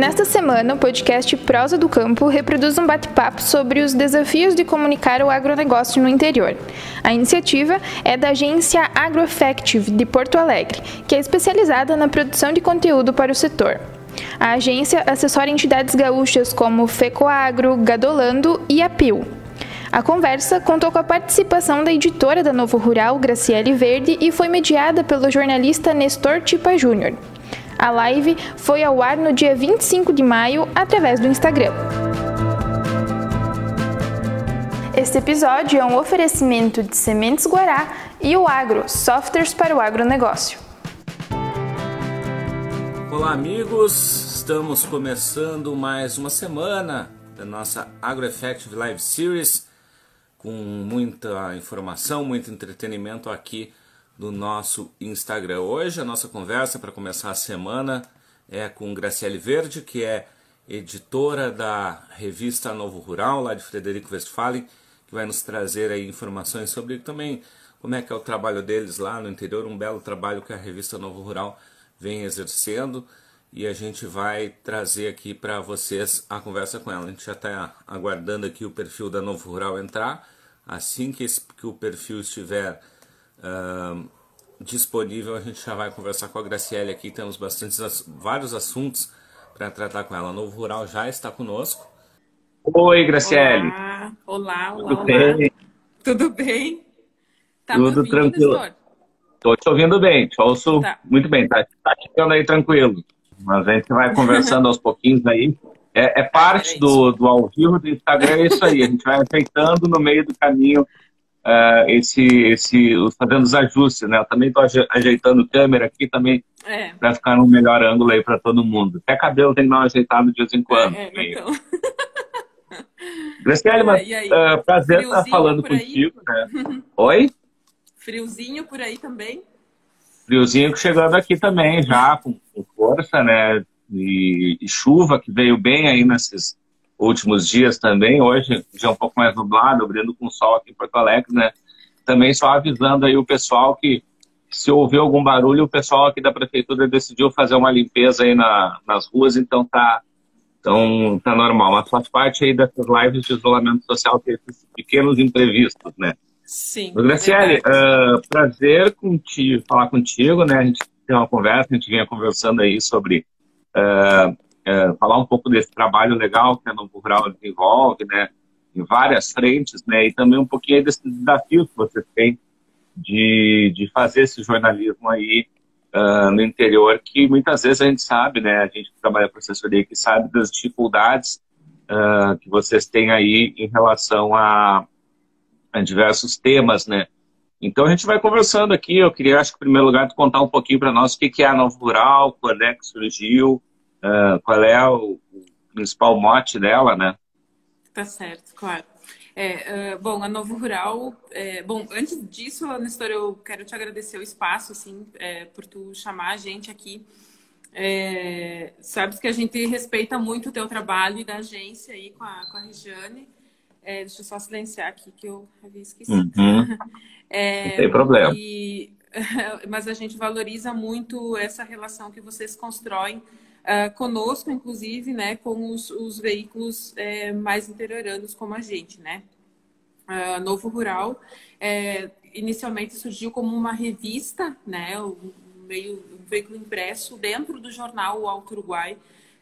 Nesta semana, o podcast Prosa do Campo reproduz um bate-papo sobre os desafios de comunicar o agronegócio no interior. A iniciativa é da agência AgroEffective de Porto Alegre, que é especializada na produção de conteúdo para o setor. A agência assessora entidades gaúchas como FECOAGRO, Gadolando e APIL. A conversa contou com a participação da editora da Novo Rural, Graciele Verde, e foi mediada pelo jornalista Nestor Tipa Júnior. A live foi ao ar no dia 25 de maio através do Instagram. Este episódio é um oferecimento de Sementes Guará e o Agro, softwares para o agronegócio. Olá, amigos! Estamos começando mais uma semana da nossa AgroEffective Live Series com muita informação, muito entretenimento aqui no nosso Instagram. Hoje a nossa conversa para começar a semana é com Graciele Verde, que é editora da revista Novo Rural, lá de Frederico Westphalen, que vai nos trazer aí informações sobre também como é que é o trabalho deles lá no interior, um belo trabalho que a revista Novo Rural vem exercendo e a gente vai trazer aqui para vocês a conversa com ela. A gente já está aguardando aqui o perfil da Novo Rural entrar. Assim que, esse, que o perfil estiver uh, disponível, a gente já vai conversar com a Graciele aqui. Temos bastantes, vários assuntos para tratar com ela. Novo Rural já está conosco. Oi, Graciele. Olá, olá, olá. Tudo olá. bem? Tudo bem? Tá Tudo tranquilo. Estou te ouvindo bem, te ouço tá. muito bem. Tá, tá ficando aí tranquilo. Mas a gente vai conversando aos pouquinhos aí. É, é parte do, do ao vivo do Instagram, é isso aí. A gente vai ajeitando no meio do caminho uh, esse, esse, fazendo os ajustes, né? Eu também estou ajeitando câmera aqui também é. para ficar no melhor ângulo aí para todo mundo. Até cabelo tem que dar uma ajeitada de vez em quando. É, é então. Graciele, mas uh, prazer estar falando contigo, né? Oi? Friozinho por aí também? Friozinho chegando aqui também, já com, com força, né? E, e, chuva que veio bem aí nesses últimos dias também. Hoje, já um pouco mais nublado, abrindo com sol aqui em Porto Alegre, né? Também só avisando aí o pessoal que se ouvir algum barulho, o pessoal aqui da prefeitura decidiu fazer uma limpeza aí na, nas ruas, então tá, então tá normal. Mas faz parte aí dessas lives de isolamento social, ter esses pequenos imprevistos, né? Sim. Graciele, uh, prazer contigo, falar contigo, né? A gente tem uma conversa, a gente vinha conversando aí sobre uh, uh, falar um pouco desse trabalho legal que a Novo Rural desenvolve, né? Em várias frentes, né? E também um pouquinho desses desafios que você tem de, de fazer esse jornalismo aí no interior, que muitas vezes a gente sabe, né? A gente que trabalha com assessoria que sabe das dificuldades que vocês têm aí em relação a em diversos temas, né? Então a gente vai conversando aqui. Eu queria, acho que, em primeiro lugar, contar um pouquinho para nós o que é a Novo Rural, quando é que surgiu, uh, qual é o, principal mote dela, né? Tá certo, claro. É, uh, bom, a Novo Rural, é, bom, antes disso, Nestor, eu quero te agradecer o espaço, assim, é, por tu chamar a gente aqui. É, sabes que a gente respeita muito o teu trabalho e da agência aí com a, com a Regiane. É, deixa eu só silenciar aqui que eu havia esquecido. Uhum. É, Não tem problema. E, mas a gente valoriza muito essa relação que vocês constroem uh, conosco, inclusive, né, com os, os veículos é, mais interioranos como a gente, né? Uh, Novo Rural é, inicialmente surgiu como uma revista, né, um, meio, um veículo impresso dentro do jornal O Alto Uruguai,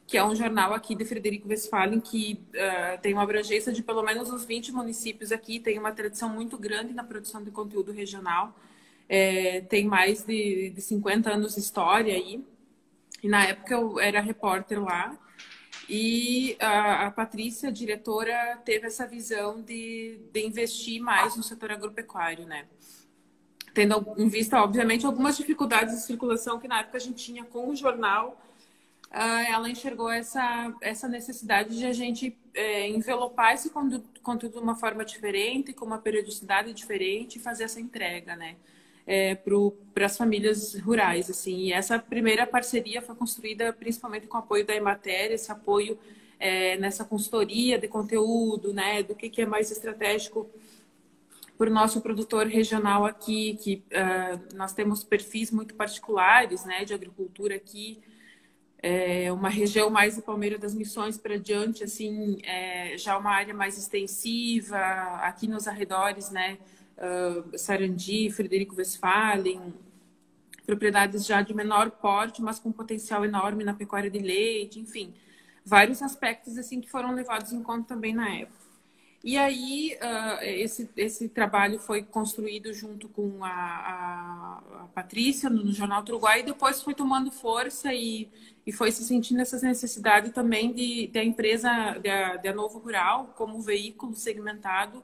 que é um jornal aqui de Frederico Westphalen, que uh, tem uma abrangência de pelo menos uns 20 municípios aqui, tem uma tradição muito grande na produção de conteúdo regional, é, tem mais de, de 50 anos de história aí. E na época eu era repórter lá, e a, a Patrícia, a diretora, teve essa visão de, de investir mais no setor agropecuário, né? Tendo em vista, obviamente, algumas dificuldades de circulação que na época a gente tinha com o jornal, ah, ela enxergou essa, essa necessidade de a gente é, envelopar esse conteúdo de uma forma diferente, com uma periodicidade diferente e fazer essa entrega, né? É, para as famílias rurais, assim. E essa primeira parceria foi construída principalmente com o apoio da Emater, esse apoio é, nessa consultoria de conteúdo, né? Do que, que é mais estratégico para o nosso produtor regional aqui, que uh, nós temos perfis muito particulares, né? De agricultura aqui, é, uma região mais do Palmeira das Missões para diante, assim, é, já uma área mais extensiva, aqui nos arredores, né, uh, Sarandi, Frederico Westphalen, propriedades já de menor porte, mas com potencial enorme na pecuária de leite, enfim, vários aspectos assim que foram levados em conta também na época. E aí, uh, esse, esse trabalho foi construído junto com a, a, a Patrícia no, no Jornal do Uruguai e depois foi tomando força e, e foi se sentindo essa necessidade também de, de a empresa, da Novo Rural, como veículo segmentado,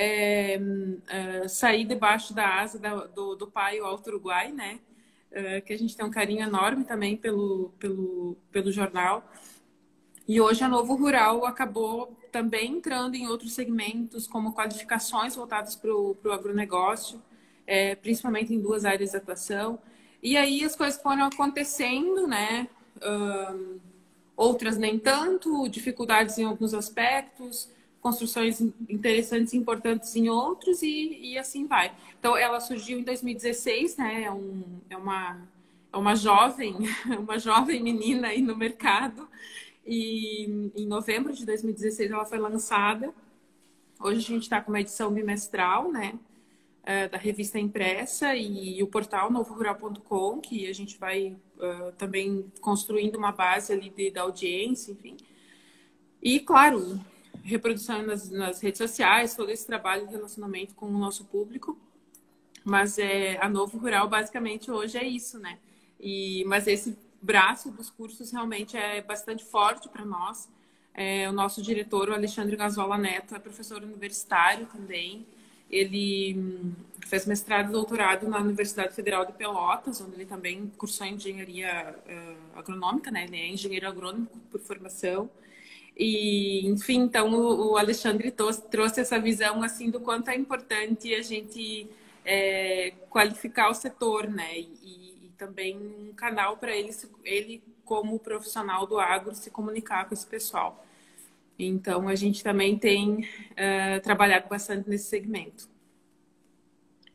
é, é, sair debaixo da asa da, do, do pai, o Alto Uruguai, né? É, que a gente tem um carinho enorme também pelo, pelo, pelo jornal. E hoje a Novo Rural acabou também entrando em outros segmentos, como qualificações voltadas para o agronegócio, é, principalmente em duas áreas de atuação. E aí as coisas foram acontecendo, né? Um, outras nem tanto, dificuldades em alguns aspectos, construções interessantes e importantes em outros, e, e assim vai. Então, ela surgiu em 2016, né? É, um, é uma, é uma jovem, uma jovem menina aí no mercado. E em novembro de 2016 ela foi lançada. Hoje a gente está com uma edição bimestral, né? É, da revista impressa e o portal novorural.com, que a gente vai uh, também construindo uma base ali de, da audiência, enfim. E, claro, reprodução nas, nas, redes sociais, todo esse trabalho de relacionamento com o nosso público. Mas é, a Novo Rural, basicamente, hoje é isso, né? E, mas esse braço dos cursos realmente é bastante forte para nós. É, o nosso diretor, o Alexandre Gazola Neto, é professor universitário também. Ele hum, fez mestrado e doutorado na Universidade Federal de Pelotas, onde ele também cursou engenharia uh, agronômica, né? Ele é engenheiro agrônomo por formação. E, enfim, então o, Alexandre trouxe, essa visão assim do quanto é importante a gente é, qualificar o setor, né? E, também um canal para ele, ele, como profissional do agro, se comunicar com esse pessoal. Então, a gente também tem uh, trabalhado bastante nesse segmento.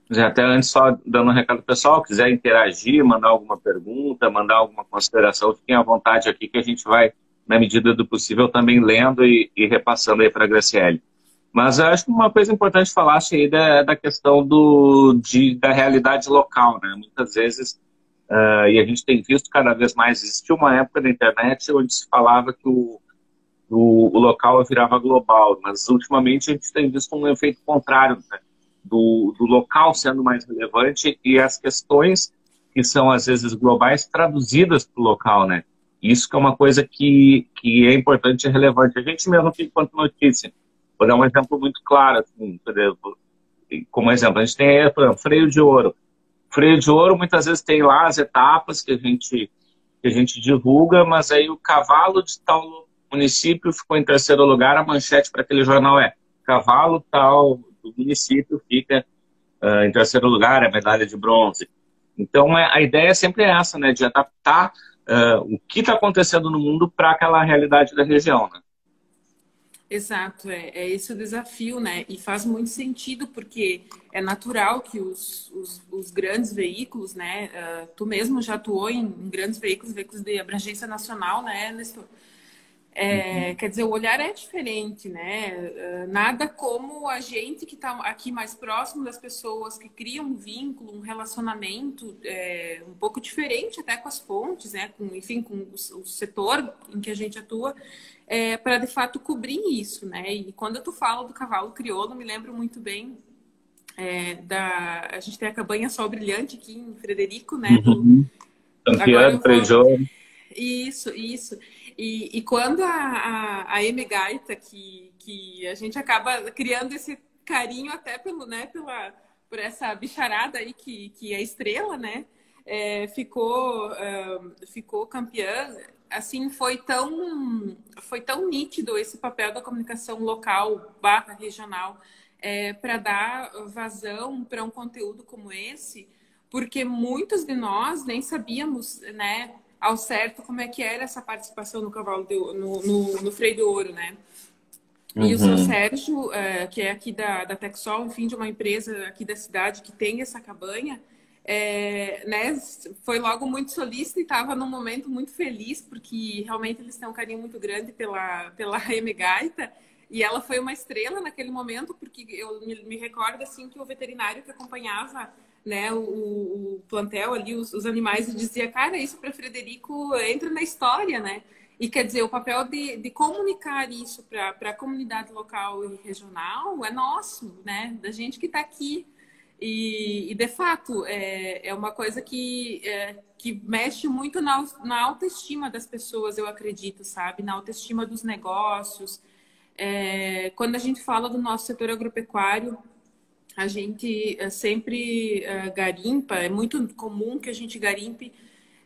Até antes, só dando um recado pessoal, quiser interagir, mandar alguma pergunta, mandar alguma consideração, fiquem à vontade aqui que a gente vai, na medida do possível, também lendo e, e repassando aí para a Graciele. Mas eu acho que uma coisa importante falar aí da, da questão do, de, da realidade local, né? Muitas vezes Uh, e a gente tem visto cada vez mais. Existia uma época na internet onde se falava que o, o, o local virava global, mas ultimamente a gente tem visto um efeito contrário, né? do, do local sendo mais relevante e as questões que são às vezes globais traduzidas para o local, né? Isso que é uma coisa que, que é importante e relevante. A gente mesmo fica quanto notícia. Vou dar um exemplo muito claro, assim, como exemplo, a gente tem exemplo, freio de ouro. Freio de ouro, muitas vezes tem lá as etapas que a gente, que a gente divulga, mas aí o cavalo de tal município ficou em terceiro lugar, a manchete para aquele jornal é cavalo tal do município fica uh, em terceiro lugar, a medalha de bronze. Então, é, a ideia é sempre essa, né, de adaptar uh, o que está acontecendo no mundo para aquela realidade da região, né? Exato, é, é esse o desafio, né? E faz muito sentido, porque é natural que os, os, os grandes veículos, né? Uh, tu mesmo já atuou em, em, grandes veículos, veículos de abrangência nacional, né, Nestor? É, uhum. Quer dizer, o olhar é diferente, né? Nada como a gente que está aqui mais próximo das pessoas, que cria um vínculo, um relacionamento é, um pouco diferente até com as fontes, né? Com, enfim, com o, setor em que a gente atua, é, para de fato cobrir isso, né? E quando tu fala do cavalo crioulo, me lembro muito bem é, da. A gente tem a cabanha Sol Brilhante aqui em Frederico, né? Uhum. Campeão, vou... Isso, isso. E, e quando a, a, a. Gaita, que, que a gente acaba criando esse carinho até pelo, né, pela, por essa bicharada aí que, que é estrela, né? É, ficou, ficou campeã. Assim, foi tão, foi tão nítido esse papel da comunicação local barra regional é, para dar vazão para um conteúdo como esse, porque muitos de nós nem sabíamos, né? Ao certo como é que era essa participação no cavalo de, no, no, no freio do ouro, né? Uhum. E o seu uhum. Sérgio, é, que é aqui da, da Texol, enfim, de uma empresa aqui da cidade que tem essa cabanha, é, né, foi logo muito solícito e estava num momento muito feliz, porque realmente eles têm um carinho muito grande pela, pela M. Gaita. E ela foi uma estrela naquele momento, porque eu me, me recordo assim que o veterinário que acompanhava né, o, o plantel ali, os, os animais, e dizia, cara, isso para Frederico entra na história, né? E quer dizer, o papel de, de comunicar isso para a comunidade local e regional é nosso, né? Da gente que está aqui. E, e, de fato, é, é uma coisa que, é, que mexe muito na, na autoestima das pessoas, eu acredito, sabe? Na autoestima dos negócios. É, quando a gente fala do nosso setor agropecuário, a gente é, sempre é, garimpa, é muito comum que a gente garimpe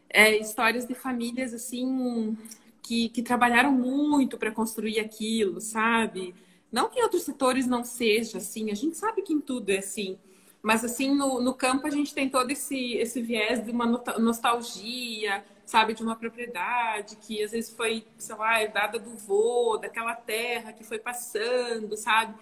é, histórias de famílias assim que, que trabalharam muito para construir aquilo, sabe? Não que em outros setores não seja assim, a gente sabe que em tudo é assim. Mas assim, no, no campo a gente tem todo esse, esse viés de uma nostalgia, sabe, de uma propriedade que às vezes foi, sei lá, dada do vô, daquela terra que foi passando, sabe?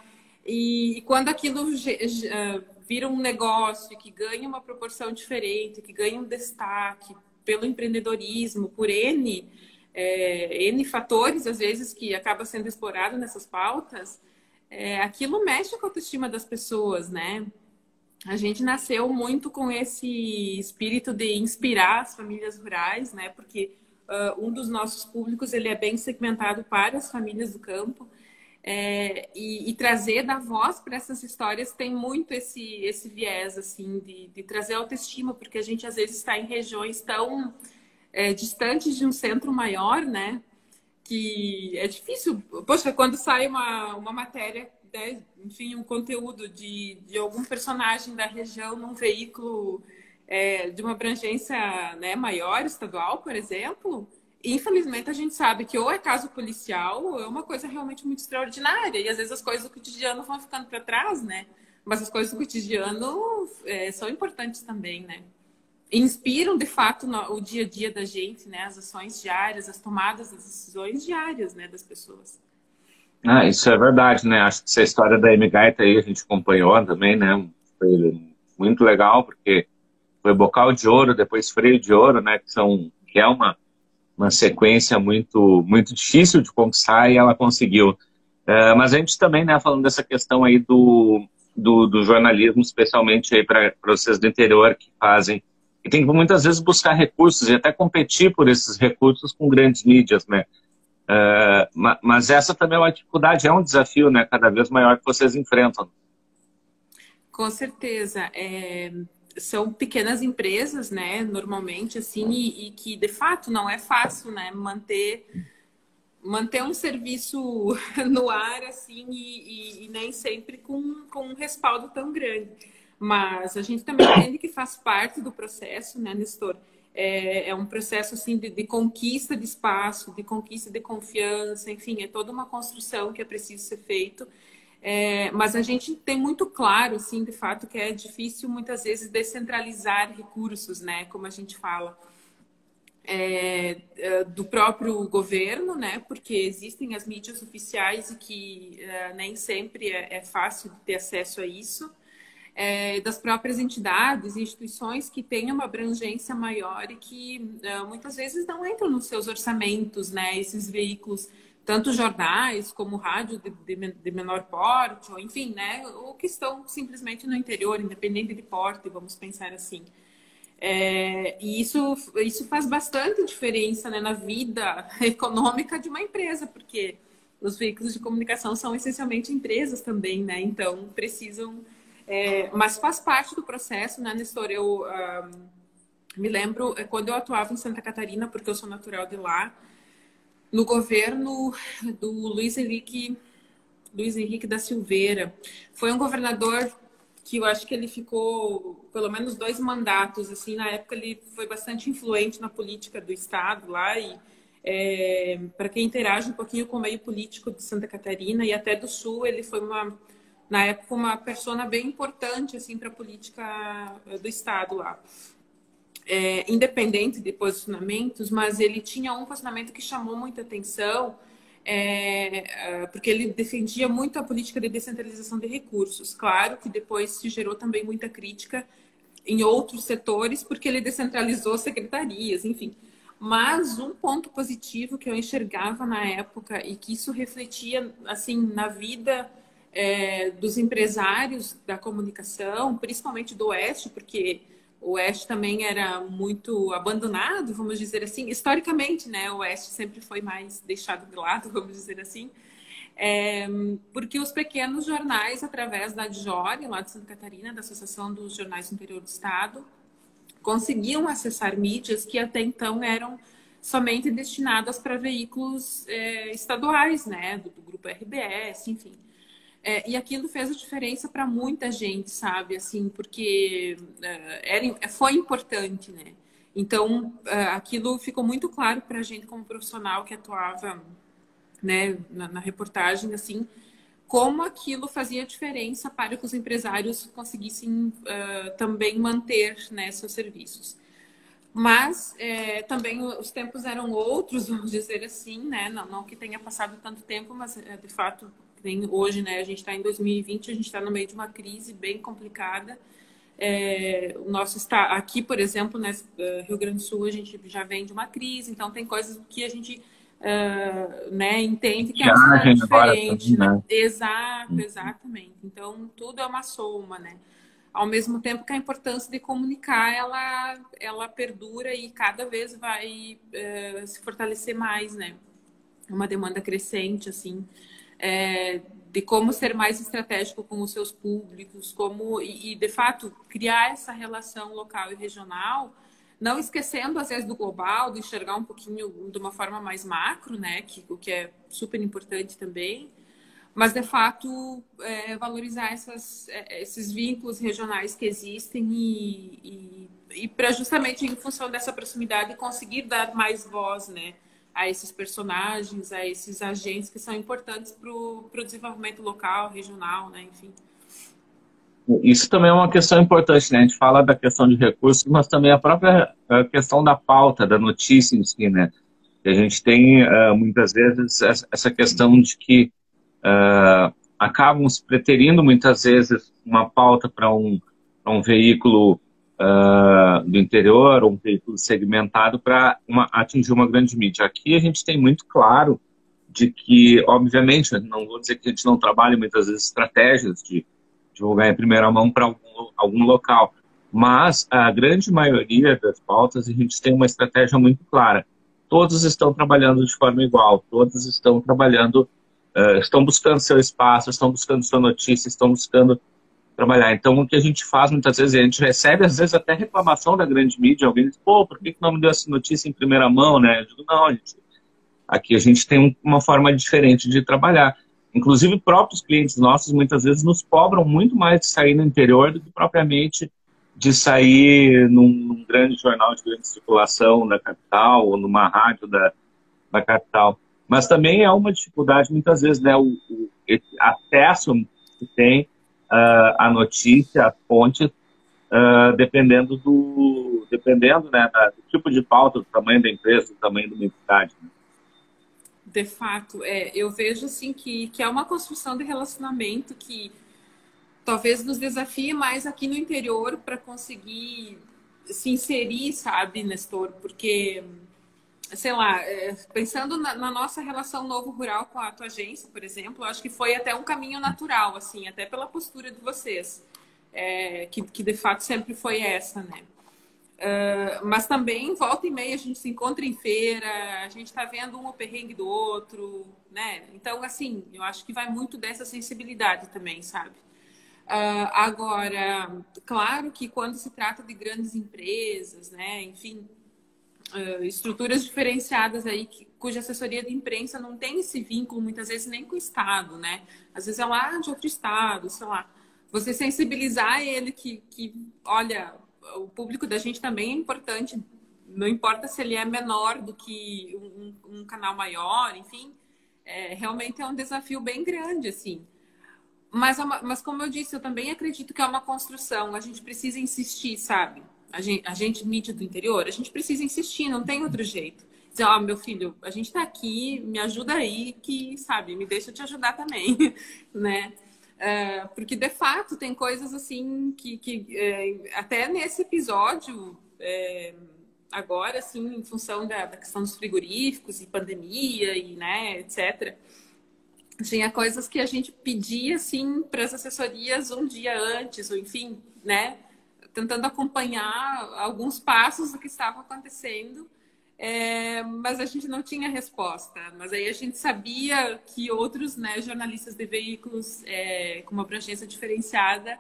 E, quando aquilo uh, vira um negócio que ganha uma proporção diferente, que ganha um destaque pelo empreendedorismo, por N é, N fatores, às vezes, que acaba sendo explorado nessas pautas, é, aquilo mexe com a autoestima das pessoas, né? A gente nasceu muito com esse espírito de inspirar as famílias rurais, né? Porque uh, um dos nossos públicos ele é bem segmentado para as famílias do campo. É, e, e, trazer da voz para essas histórias tem muito esse, esse viés assim de, de trazer autoestima, porque a gente às vezes está em regiões tão é, distantes de um centro maior, né? Que é difícil. Poxa, quando sai uma, uma matéria, né? enfim, um conteúdo de, de algum personagem da região num veículo é, de uma abrangência né, maior, estadual, por exemplo, infelizmente a gente sabe que ou é caso policial ou é uma coisa realmente muito extraordinária. E às vezes as coisas do cotidiano vão ficando para trás, né? Mas as coisas do cotidiano é, são importantes também, né? inspiram de fato no, o dia a dia da gente, né? As ações diárias, as tomadas das decisões diárias, né, das pessoas. Ah, isso é verdade, né? Acho que essa história da M-Gaita aí a gente acompanhou também, né? Foi muito legal, porque foi bocal de ouro, depois freio de ouro, né? Que, são, que é uma, uma sequência muito, muito difícil de conquistar e ela conseguiu. É, mas a gente também, né, falando dessa questão aí do, do, do jornalismo, especialmente aí para vocês do interior que fazem e tem que muitas vezes buscar recursos e até competir por esses recursos com grandes mídias, né? Uh, mas essa também é uma dificuldade, é um desafio, né? Cada vez maior que vocês enfrentam. Com certeza. É, são pequenas empresas, né? Normalmente, assim, e, e, que de fato não é fácil, né? Manter manter um serviço no ar, assim, e, e, e nem sempre com, com um respaldo tão grande. Mas a gente também entende que faz parte do processo, né, Nestor? É, é um processo assim de, de, conquista de espaço, de conquista de confiança, enfim, é toda uma construção que é preciso ser feito. É, mas a gente tem muito claro, assim, de fato, que é difícil muitas vezes descentralizar recursos, né, como a gente fala. É, é do próprio governo, né? Porque existem as mídias oficiais e que é, nem sempre é, é fácil ter acesso a isso é, das próprias entidades instituições que têm uma abrangência maior e que é, muitas vezes não entram nos seus orçamentos, né? Esses veículos, tanto jornais como rádio de, de, de menor porte, ou enfim, né? Ou que estão simplesmente no interior, independente de porte, vamos pensar assim. É, e isso, isso faz bastante diferença né, na vida econômica de uma empresa, porque os veículos de comunicação são essencialmente empresas também, né? Então precisam é, mas faz parte do processo, né, Nestor? Eu me lembro é, quando eu atuava em Santa Catarina, porque eu sou natural de lá, no governo do Luiz Henrique, Luiz Henrique da Silveira. Foi um governador que eu acho que ele ficou pelo menos dois mandatos. Assim, na época ele foi bastante influente na política do estado lá e é, para quem interage um pouquinho com o meio político de Santa Catarina e até do Sul, ele foi uma na época uma persona bem importante assim para a política eh, do estado lá. É, independente de posicionamentos, mas ele tinha um posicionamento que chamou muita atenção, é, é, porque ele defendia muito a política de descentralização de recursos. Claro que depois se gerou também muita crítica em outros setores, porque ele descentralizou secretarias, enfim. Mas um ponto positivo que eu enxergava na época e que isso refletia assim na vida é, dos empresários da comunicação, principalmente do Oeste, porque o Oeste também era muito abandonado, vamos dizer assim, historicamente, né? O Oeste sempre foi mais deixado de lado, vamos dizer assim. É, porque os pequenos jornais, através da DJOR, lá de Santa Catarina, da Associação dos Jornais do Interior do Estado, conseguiam acessar mídias que até então eram somente destinadas para veículos é, estaduais, né, do, do, grupo RBS, enfim. É, e aquilo fez a diferença para muita gente, sabe, assim, porque é, era, foi importante, né. Então, é, aquilo ficou muito claro para a gente como profissional que atuava, né, na, na reportagem, assim, como aquilo fazia diferença para que os empresários conseguissem uh, também manter né, seus serviços. Mas é, também os tempos eram outros, vamos dizer assim, né? Não, não que tenha passado tanto tempo, mas é, de fato tem hoje, né? A gente está em 2020, a gente está no meio de uma crise bem complicada. É, o nosso está aqui, por exemplo, né, Rio Grande do Sul, a gente já vem de uma crise, então tem coisas que a gente uh, né, entende que é diferente. Né? Exato, uhum. exatamente. Então, tudo é uma soma, né? Ao mesmo tempo que a importância de comunicar, ela, ela perdura e cada vez vai uh, se fortalecer mais, né? Uma demanda crescente, assim, é, de como ser mais estratégico com os seus públicos, como e, e de fato criar essa relação local e regional não esquecendo, às vezes, do global, de enxergar um pouquinho de uma forma mais macro, né? Que, o que é super importante também. Mas, de fato, é, valorizar essas, é, esses vínculos regionais que existem e, e, e para justamente em função dessa proximidade conseguir dar mais voz, né? A esses personagens, a esses agentes que são importantes para o desenvolvimento local, regional, né? Enfim. Isso também é uma questão importante, né? A gente fala da questão de recursos, mas também a própria a questão da pauta, da notícia em si, né? a gente tem, uh, muitas vezes, essa questão de que uh, acabam se preterindo, muitas vezes, uma pauta para um, um veículo uh, do interior, um veículo segmentado para atingir uma grande mídia. Aqui a gente tem muito claro de que, obviamente, não vou dizer que a gente não trabalha muitas vezes estratégias de divulgar em primeira mão para algum, algum local. Mas a grande maioria das pautas a gente tem uma estratégia muito clara. Todos estão trabalhando de forma igual, todos estão trabalhando, uh, estão buscando seu espaço, estão buscando sua notícia, estão buscando trabalhar. Então, o que a gente faz muitas vezes, a gente recebe às vezes até reclamação da grande mídia, alguém diz, pô, por que não me deu essa notícia em primeira mão, né? Eu digo, não, gente, aqui a gente tem uma forma diferente de trabalhar. Inclusive, próprios clientes nossos muitas vezes nos cobram muito mais de sair no interior do que propriamente de sair num, num grande jornal de grande circulação da capital ou numa rádio da, da capital. Mas também é uma dificuldade, muitas vezes, né, o, o acesso que tem uh, à notícia, à fonte, uh, dependendo do dependendo né, da, do tipo de pauta, do tamanho da empresa, do tamanho da entidade. Né? de fato, é, eu vejo assim que, que é uma construção de relacionamento que talvez nos desafie mais aqui no interior para conseguir se inserir, sabe, Nestor? Porque, sei lá, é, pensando na, na, nossa relação novo rural com a tua agência, por exemplo, acho que foi até um caminho natural, assim, até pela postura de vocês, é, que, que de fato sempre foi essa, né? Uh, mas também, volta e meia, a gente se encontra em feira, a gente está vendo um o perrengue do outro, né? Então, assim, eu acho que vai muito dessa sensibilidade também, sabe? Uh, agora, claro que quando se trata de grandes empresas, né? Enfim, uh, estruturas diferenciadas aí, que, cuja assessoria de imprensa não tem esse vínculo, muitas vezes, nem com o Estado, né? Às vezes é lá de outro Estado, sei lá. Você sensibilizar ele que, que olha o público da gente também é importante. Não importa se ele é menor do que um, um canal maior, enfim, é, realmente é um desafio bem grande, assim. Mas, é mas, como eu disse, eu também acredito que é uma construção. A gente precisa insistir, sabe? A gente, a gente mídia do interior, a gente precisa insistir, não tem outro jeito. Dizer, ó, oh, meu filho, a gente tá aqui, me ajuda aí, que, sabe, me deixa te ajudar também, né? Uh, porque de fato tem coisas assim que, que é, até nesse episódio é, agora assim em função da, da, questão dos frigoríficos e pandemia e né etc tinha coisas que a gente pedia assim para as assessorias um dia antes ou enfim né tentando acompanhar alguns passos do que estava acontecendo é, mas a gente não tinha resposta. Mas aí a gente sabia que outros né, jornalistas de veículos é, com uma abrangência diferenciada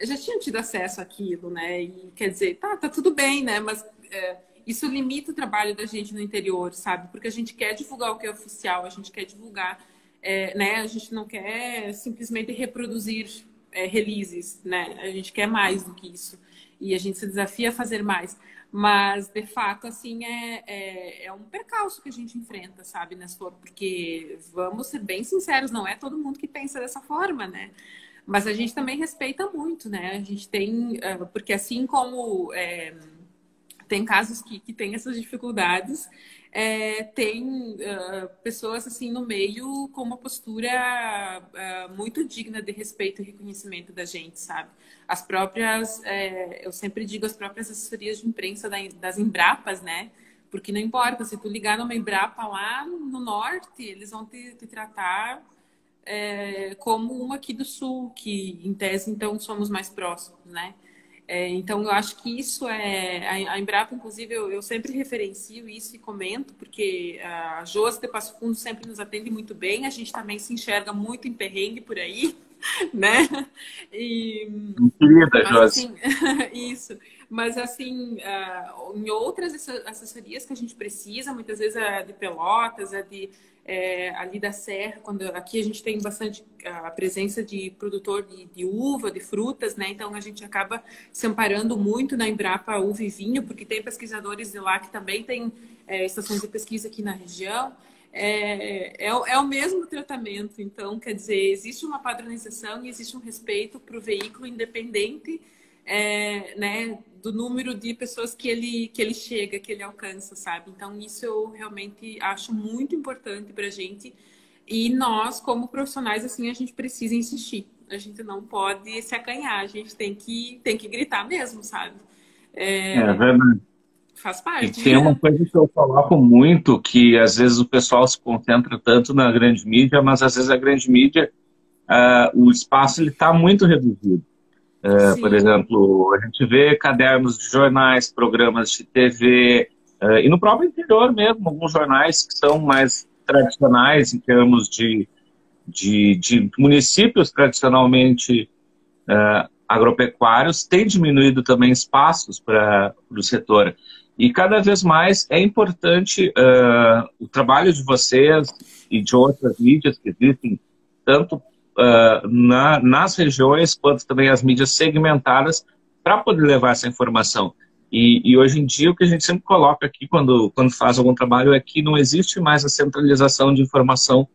já tinham tido acesso àquilo, né? E quer dizer, tá, tá tudo bem, né? Mas é, isso limita o trabalho da gente no interior, sabe? Porque a gente quer divulgar o que é oficial, a gente quer divulgar, é, né? A gente não quer simplesmente reproduzir é, releases, né? A gente quer mais do que isso. E a gente se desafia a fazer mais. Mas, de fato, assim, é, é, é, um percalço que a gente enfrenta, sabe, Nestor? Porque, vamos ser bem sinceros, não é todo mundo que pensa dessa forma, né? Mas a gente também respeita muito, né? A gente tem... Eh, porque assim como é, tem casos que, que tem essas dificuldades, é, tem uh, pessoas assim no meio com uma postura uh, muito digna de respeito e reconhecimento da gente, sabe? As próprias, é, eu sempre digo as próprias assessorias de imprensa das Embrapas, né? Porque não importa, se tu ligar numa Embrapa lá no norte, eles vão te, te tratar é, como uma aqui do sul, que em tese então somos mais próximos, né? É, então, eu acho que isso é. A, Embrapa, inclusive, eu, eu, sempre referencio isso e comento, porque a Josi de Passo Fundo sempre nos atende muito bem, a gente também se enxerga muito em perrengue por aí, né? E, Querida, Josi. Assim, isso. Mas, assim, uh, em outras assessorias que a gente precisa, muitas vezes a de Pelotas, a de é, ali da serra, quando aqui a gente tem bastante a presença de produtor de, de, uva, de frutas, né? Então a gente acaba se amparando muito na Embrapa Uva e Vinho, porque tem pesquisadores de lá que também têm é, estações de pesquisa aqui na região. É, é, é, o mesmo tratamento, então, quer dizer, existe uma padronização e existe um respeito para o veículo independente é, né, do número de pessoas que ele, que ele chega, que ele alcança, sabe? Então, isso eu realmente acho muito importante para a gente. E nós, como profissionais, assim, a gente precisa insistir. A gente não pode se acanhar, a gente tem que, tem que gritar mesmo, sabe? É, é verdade. Faz parte. E tem uma coisa que eu coloco muito, que às vezes o pessoal se concentra tanto na grande mídia, mas às vezes a grande mídia, uh, o espaço está muito reduzido. Uh, por exemplo, a gente vê cadernos de jornais, programas de TV, uh, eh, e no próprio interior mesmo, alguns jornais que são mais tradicionais em termos de, de, de municípios tradicionalmente uh, agropecuários, têm diminuído também espaços para o setor. E cada vez mais é importante o trabalho de vocês e de outras mídias que existem, tanto uh, na, nas regiões, quanto também as mídias segmentadas, para poder levar essa informação. E, e, hoje em dia, o que a gente sempre coloca aqui, quando, quando faz algum trabalho, é que não existe mais a centralização de informação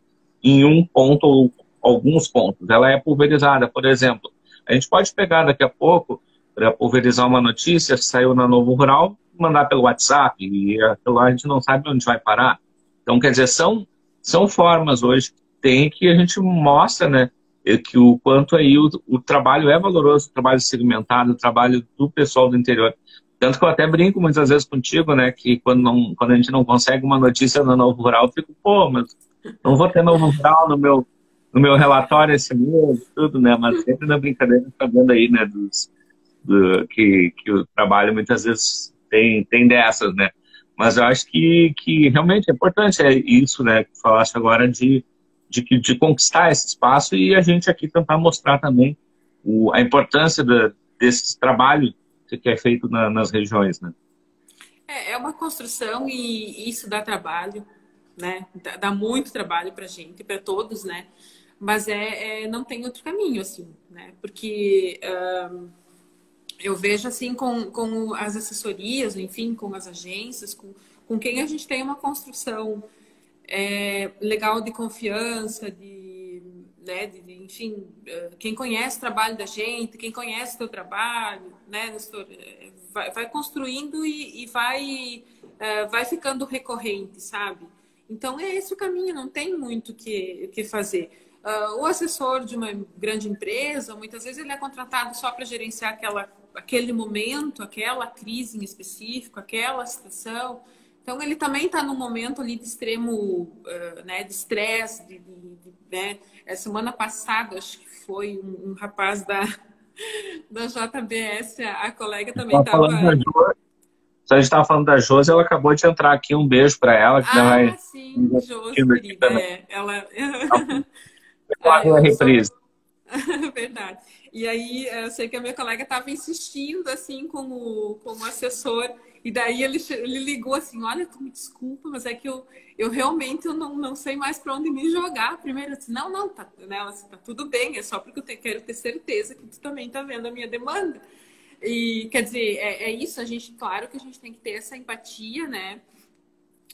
em um ponto ou alguns pontos. Ela é pulverizada. Por exemplo, a gente pode pegar daqui a pouco, para pulverizar uma notícia que saiu na Novo Rural, mandar pelo WhatsApp, e aquilo a gente não sabe onde vai parar. Então, quer dizer, são, são formas hoje tem que a gente mostra, né, é que o quanto aí o, o trabalho é valoroso, o trabalho segmentado, o trabalho do pessoal do interior. Tanto que eu até brinco muitas vezes contigo, né, que quando, não, quando a gente não consegue uma notícia no Novo Rural, eu fico, pô, mas não vou ter Novo Rural no meu, no meu relatório esse mês, tudo, né, mas sempre na brincadeira sabendo aí, né, dos, do, que, que o trabalho muitas vezes tem, tem dessas, né. Mas eu acho que, que realmente é importante é isso, né, que falaste agora de de, de conquistar esse espaço e a gente aqui tentar mostrar também o, a importância da, desse trabalho que é feito na, nas regiões, né? É, é uma construção e isso dá trabalho, né? Dá, dá muito trabalho para gente, para todos, né? Mas é, é, não tem outro caminho, assim, né? Porque eu vejo assim com, com as assessorias, enfim, com as agências, com, com quem a gente tem uma construção é, legal de confiança, de, né, de, de, enfim, é, quem conhece o trabalho da gente, quem conhece o teu trabalho, né, é, vai, vai construindo e, e vai, é, vai ficando recorrente, sabe? Então é esse o caminho, não tem muito o que, que fazer. uh, o assessor de uma grande empresa, muitas vezes ele é contratado só para gerenciar aquela, aquele momento, aquela crise em específico, aquela situação. Então ele também está num momento ali de extremo, uh, né, de estresse, de, de, de, né? A semana passada acho que foi um, um rapaz da da JBS, a colega também estava. Se a gente estava falando da Josi, ela acabou de entrar aqui. Um beijo para ela. Que ah, vai... sim, Josi, querida. É, ela... Quase a reprise. Verdade. E aí, eu sei que a minha colega estava insistindo, assim, com o, com o assessor. E daí ele, ele ligou assim, olha, tu me desculpa, mas é que eu, eu realmente eu não, não sei mais para onde me jogar. Primeiro, eu disse, não, não, tá, né, tá tudo bem, é só porque eu te, quero ter certeza que tu também está vendo a minha demanda. E quer dizer, é, é, isso, a gente, claro que a gente tem que ter essa empatia, né?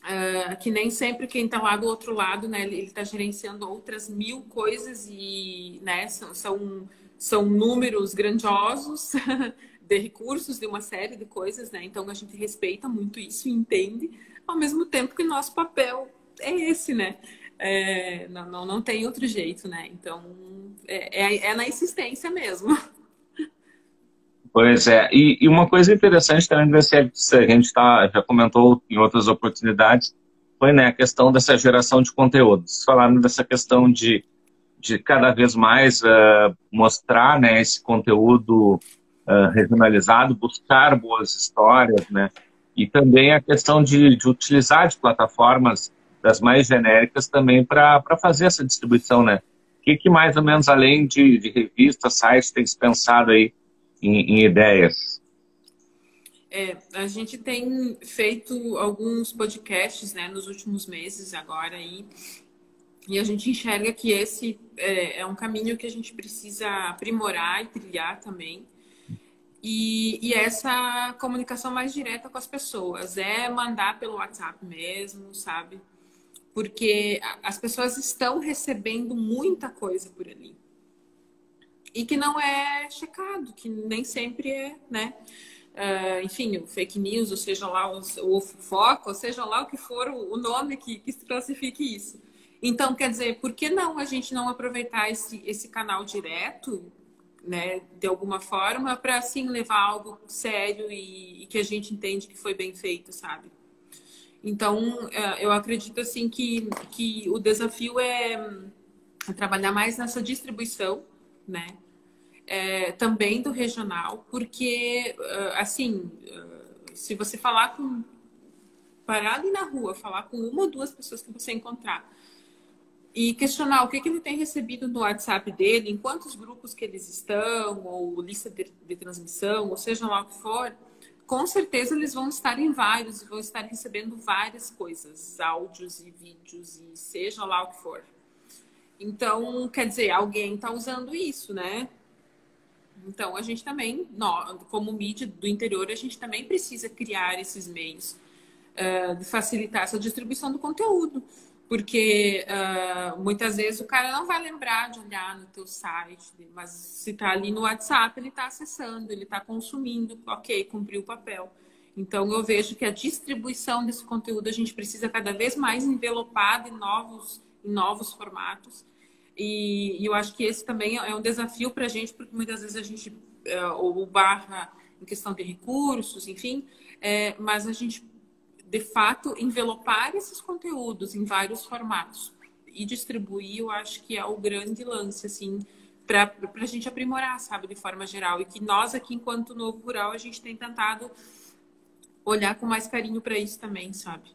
Uh, que nem sempre quem está lá do outro lado, né, ele está gerenciando outras mil coisas e, né, são, são, são números grandiosos de recursos, de uma série de coisas, né, então a gente respeita muito isso e entende, ao mesmo tempo que nosso papel é esse, né, é, não, não, não tem outro jeito, né, então é, é, é na insistência mesmo. Pois é, e, e, uma coisa interessante também desse a gente tá, já comentou em outras oportunidades, foi né, a questão dessa geração de conteúdos. Falaram dessa questão de, de cada vez mais uh, mostrar né, esse conteúdo uh, regionalizado, buscar boas histórias, né? E também a questão de, de utilizar de plataformas das mais genéricas também para fazer essa distribuição, né? O que, que mais ou menos além de, de revistas, sites, tem se pensado aí em, em ideias? É, a gente tem feito alguns podcasts né, nos últimos meses agora aí, e a gente enxerga que esse é, é, um caminho que a gente precisa aprimorar e trilhar também. E, e, essa comunicação mais direta com as pessoas é mandar pelo WhatsApp mesmo, sabe? Porque as pessoas estão recebendo muita coisa por ali e que não é checado, que nem sempre é, né? Uh, enfim, o fake news, ou seja lá, o, o fofoca, ou seja lá o que for o, nome que, que classifique isso. Então, quer dizer, por que não a gente não aproveitar esse, esse canal direto, né, de alguma forma, para assim levar algo sério e, e, que a gente entende que foi bem feito, sabe? Então, uh, eu acredito assim que, que o desafio é, é trabalhar mais nessa distribuição, né? é, também do regional, porque, ah, assim, se você falar com. parado na rua, falar com uma ou duas pessoas que você encontrar e questionar o que, que ele tem recebido no WhatsApp dele, em quantos grupos que eles estão, ou lista de, de transmissão, ou seja lá o que for, com certeza eles vão estar em vários e vão estar recebendo várias coisas, áudios e vídeos e seja lá o que for. Então, quer dizer, alguém está usando isso, né? Então, a gente também, nós, como mídia do interior, a gente também precisa criar esses meios uh, de facilitar essa distribuição do conteúdo. Porque uh, muitas vezes o cara não vai lembrar de olhar no teu site, mas se está ali no WhatsApp, ele está acessando, ele está consumindo, ok, cumpriu o papel. Então, eu vejo que a distribuição desse conteúdo a gente precisa cada vez mais envelopado em novos, em novos formatos e, e eu acho que esse também é um desafio para a gente, porque muitas vezes a gente, é, ou barra em questão de recursos, enfim, é, mas a gente, de fato, envelopar esses conteúdos em vários formatos e distribuir, eu acho que é o grande lance, assim, para a gente aprimorar, sabe, de forma geral. E que nós aqui, enquanto Novo Rural, a gente tem tentado olhar com mais carinho para isso também, sabe?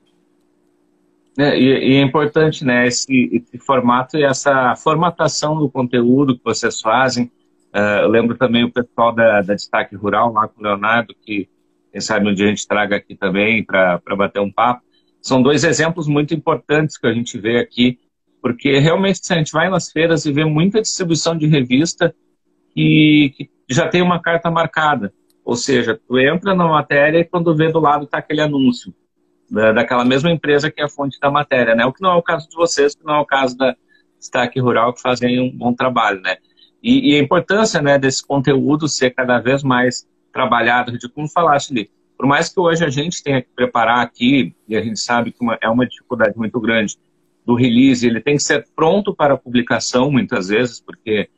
É, e, e, é importante, né, esse, esse, formato e essa formatação do conteúdo que vocês fazem. Uh, eu lembro também o pessoal da, da, Destaque Rural, lá com o Leonardo, que quem sabe dia a gente traga aqui também para bater um papo. São dois exemplos muito importantes que a gente vê aqui, porque realmente a gente vai nas feiras e vê muita distribuição de revista que, que já tem uma carta marcada. Ou seja, tu entra na matéria e quando vê do lado está aquele anúncio da, daquela mesma empresa que é a fonte da matéria, né? O que não é o caso de vocês, que não é o caso da Destaque Rural, que fazem um bom trabalho, né? E, e a importância né, desse conteúdo ser cada vez mais trabalhado, como falaste ali, por mais que hoje a gente tenha que preparar aqui, e a gente sabe que uma, é uma dificuldade muito grande, do release, ele tem que ser pronto para publicação, muitas vezes, porque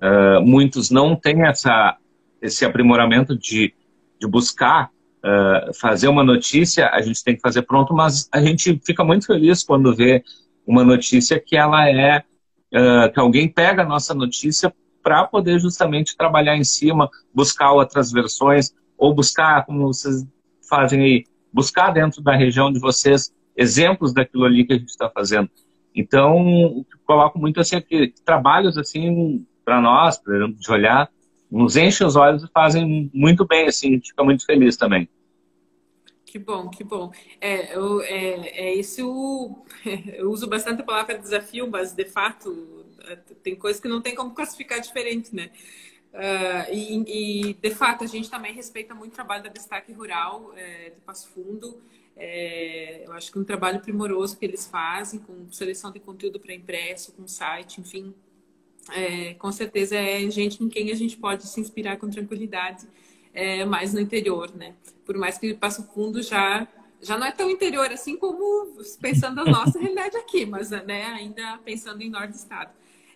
uh, muitos não têm essa, esse aprimoramento de, de buscar uh, fazer uma notícia, a gente tem que fazer pronto, mas a gente fica muito feliz quando vê uma notícia que ela é, uh, que alguém pega a nossa notícia para poder justamente trabalhar em cima, buscar outras versões, ou buscar, como vocês fazem aí, buscar dentro da região de vocês exemplos daquilo ali que a gente está fazendo. Então, coloco muito assim aqui, trabalhos assim para nós, por exemplo, de olhar, nos enchem os olhos e fazem muito bem, assim, a gente fica muito feliz também. Que bom, que bom. É, eu, é, é esse o. Eu uso bastante a palavra desafio, mas de fato tem coisas que não tem como classificar diferente, né? Uh, e, e, de fato, a gente também respeita muito o trabalho da Destaque Rural é, de Passo Fundo. É, eu acho que um trabalho primoroso que eles fazem, com seleção de conteúdo para impresso, com site, enfim. É, com certeza é gente em quem a gente pode se inspirar com tranquilidade, é, mais no interior, né? Por mais que Passo Fundo já já não é tão interior assim como pensando na nossa realidade aqui, mas né, ainda pensando em norte do estado.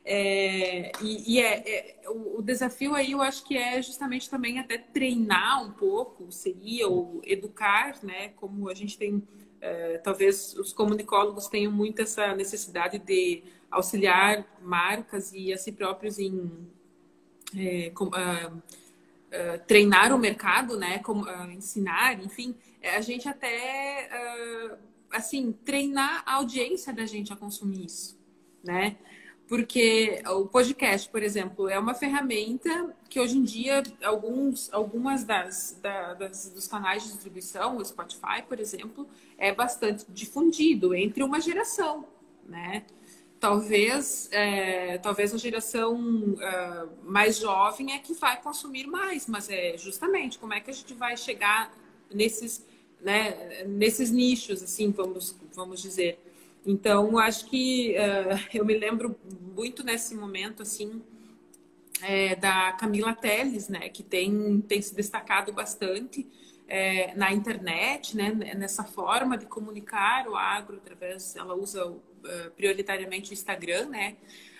É, e, e é, é, o, o, desafio aí eu acho que é justamente também até treinar um pouco, seria, ou educar, né? Como a gente tem, é, talvez os comunicólogos tenham muito essa necessidade de auxiliar marcas e a si próprios em é, com, uh, uh, treinar o mercado, né? Como, uh, ensinar, enfim, a gente até assim treinar a audiência da gente a consumir isso, né? Porque o podcast, por exemplo, é uma ferramenta que hoje em dia alguns, algumas das, da, das, dos canais de distribuição, o Spotify, por exemplo, é bastante difundido entre uma geração, né? Talvez, é, talvez a geração uh, mais jovem é que vai consumir mais, mas é justamente como é que a gente vai chegar nesses, né, nesses nichos, assim, vamos, vamos dizer. Então, acho que uh, eu me lembro muito nesse momento, assim, é, da Camila Teles, né, que tem, tem se destacado bastante é, na internet, né, nessa forma de comunicar o agro através, ela usa uh, prioritariamente o Instagram, né,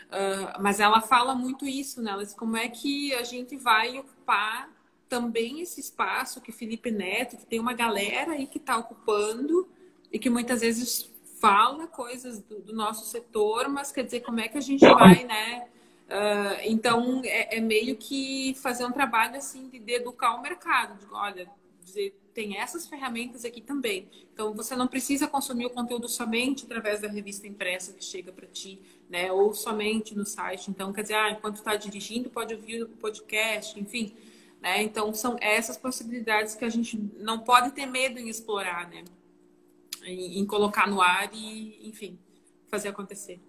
uh, mas ela fala muito isso, né, ela diz como é que a gente vai ocupar também esse espaço que Felipe Neto, que tem uma galera aí que está ocupando e que muitas vezes fala coisas do, do, nosso setor, mas quer dizer, como é que a gente vai, né? Uh, então, é, é, meio que fazer um trabalho assim de, de educar o mercado. De, olha, dizer, tem essas ferramentas aqui também. Então, você não precisa consumir o conteúdo somente através da revista impressa que chega para ti, né? Ou somente no site. Então, quer dizer, ah, enquanto está dirigindo, pode ouvir o podcast, enfim. Né? Então, são essas possibilidades que a gente não pode ter medo em explorar, né? Em, em colocar no ar e, enfim, fazer acontecer.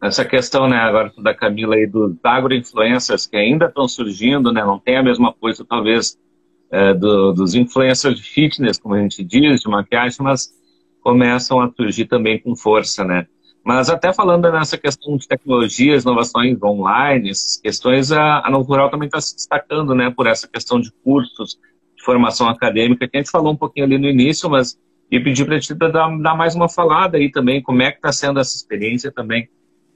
Essa questão, né, agora da Camila aí dos agroinfluencers que ainda estão surgindo, né, não tem a mesma coisa, talvez, é, do, dos influencers de fitness, como a gente diz, de maquiagem, mas começam a surgir também com força, né? Mas até falando nessa questão de tecnologias, inovações online, essas questões, a, a Rural também está se destacando, né, por essa questão de cursos, de formação acadêmica, que a gente falou um pouquinho ali no início, mas e pedir para ti dar, dar mais uma falada aí também, como é que está sendo essa experiência também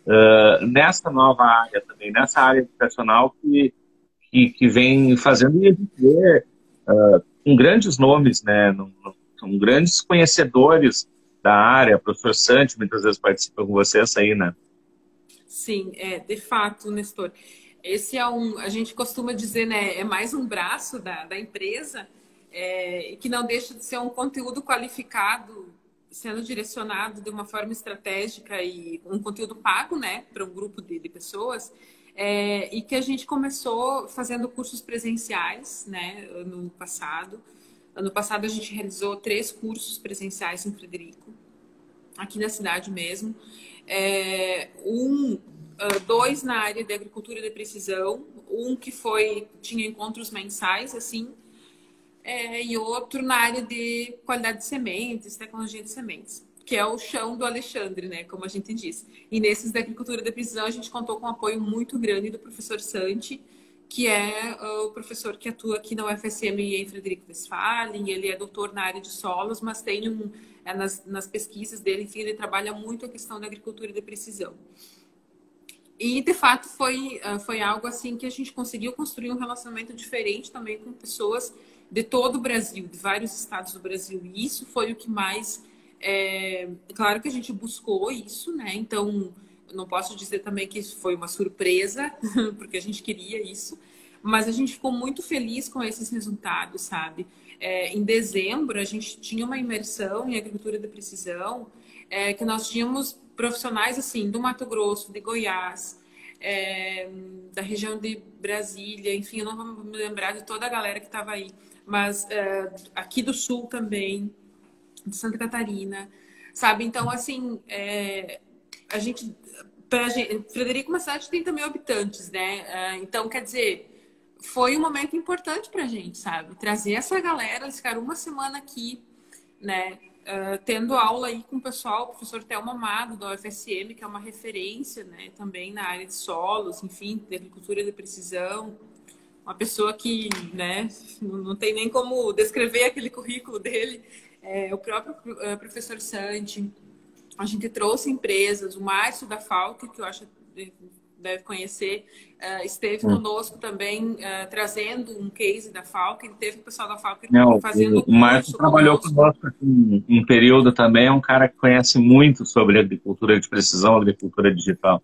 uh, nessa nova área também, nessa área educacional que, que, que vem fazendo e vê uh, com grandes nomes, né, no, no, são grandes conhecedores da área, professor Santi muitas vezes participa com vocês aí, né? Sim, é, de fato, Nestor. Esse é um, a gente costuma dizer, né, é mais um braço da, da empresa, é, que não deixa de ser um conteúdo qualificado sendo direcionado de uma forma estratégica e um conteúdo pago, né, para um grupo de, de pessoas, é, e que a gente começou fazendo cursos presenciais, né, ano passado. Ano passado a gente realizou três cursos presenciais em Frederico, aqui na cidade mesmo. É, um, ah, dois na área de agricultura de precisão, um que foi tinha encontros mensais, assim, é, e outro na área de qualidade de sementes, tecnologia de sementes, que é o chão do Alexandre, né, como a gente diz. E nesses da agricultura de precisão, a gente contou com um apoio muito grande do professor Santi, que é uh, o professor que atua aqui na UFSM em Frederico Westphalen, ele é doutor na área de solos, mas tem um, é, nas, nas pesquisas dele, enfim, ele trabalha muito a questão da agricultura de precisão. E, de fato, foi, uh, foi algo assim que a gente conseguiu construir um relacionamento diferente também com pessoas de todo o Brasil, de vários estados do Brasil. E isso foi o que mais. É... Claro que a gente buscou isso, né? Então, não posso dizer também que isso foi uma surpresa, porque a gente queria isso, mas a gente ficou muito feliz com esses resultados, sabe? É, em dezembro, a gente tinha uma imersão em agricultura de precisão, é, que nós tínhamos profissionais assim do Mato Grosso, de Goiás, é, da região de Brasília, enfim, eu não vou me lembrar de toda a galera que estava aí mas é, aqui do sul também, de Santa Catarina, sabe? Então, assim, é, a gente, pra gente, Frederico é uma cidade de 30 mil habitantes, né? É, então, quer dizer, foi um momento importante pra gente, sabe? Trazer essa galera, eles ficaram uma semana aqui, né? Uh, tendo aula aí com o pessoal, o professor Thelma Amado, da UFSM, que é uma referência né, também na área de solos, enfim, de agricultura de precisão uma pessoa que né, não tem nem como descrever aquele currículo dele. É, o próprio é, professor Santi, a gente trouxe empresas, o Márcio da Falque, que eu acho que deve conhecer, uh, esteve hum. conosco também uh, trazendo um case da ele teve o pessoal da Não, fazendo o, o Márcio trabalhou conosco um, um período também, é um cara que conhece muito sobre agricultura de precisão, agricultura digital.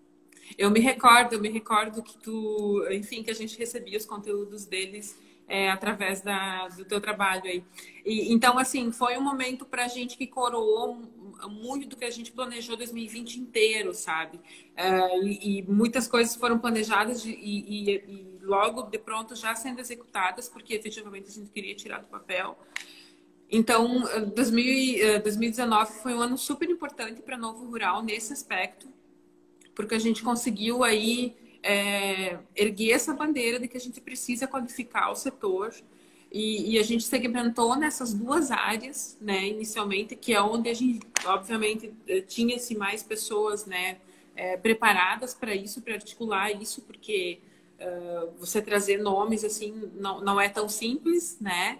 Eu me recordo, eu me recordo que tu, enfim, que a gente recebia os conteúdos deles é, através da, do teu trabalho aí. E, então, assim, foi um momento para a gente que coroou muito do que a gente planejou 2020 inteiro, sabe? É, e, muitas coisas foram planejadas e, e, e, logo de pronto já sendo executadas, porque efetivamente a gente queria tirar do papel. Então, 2000, 2019 foi um ano super importante para Novo Rural nesse aspecto porque a gente conseguiu aí é, erguer essa bandeira de que a gente precisa qualificar o setor e, e, a gente segmentou nessas duas áreas, né, inicialmente, que é onde a gente, obviamente, eh, tinha-se mais pessoas, né, é, preparadas para isso, para articular isso, porque uh, você trazer nomes, assim, não, não é tão simples, né,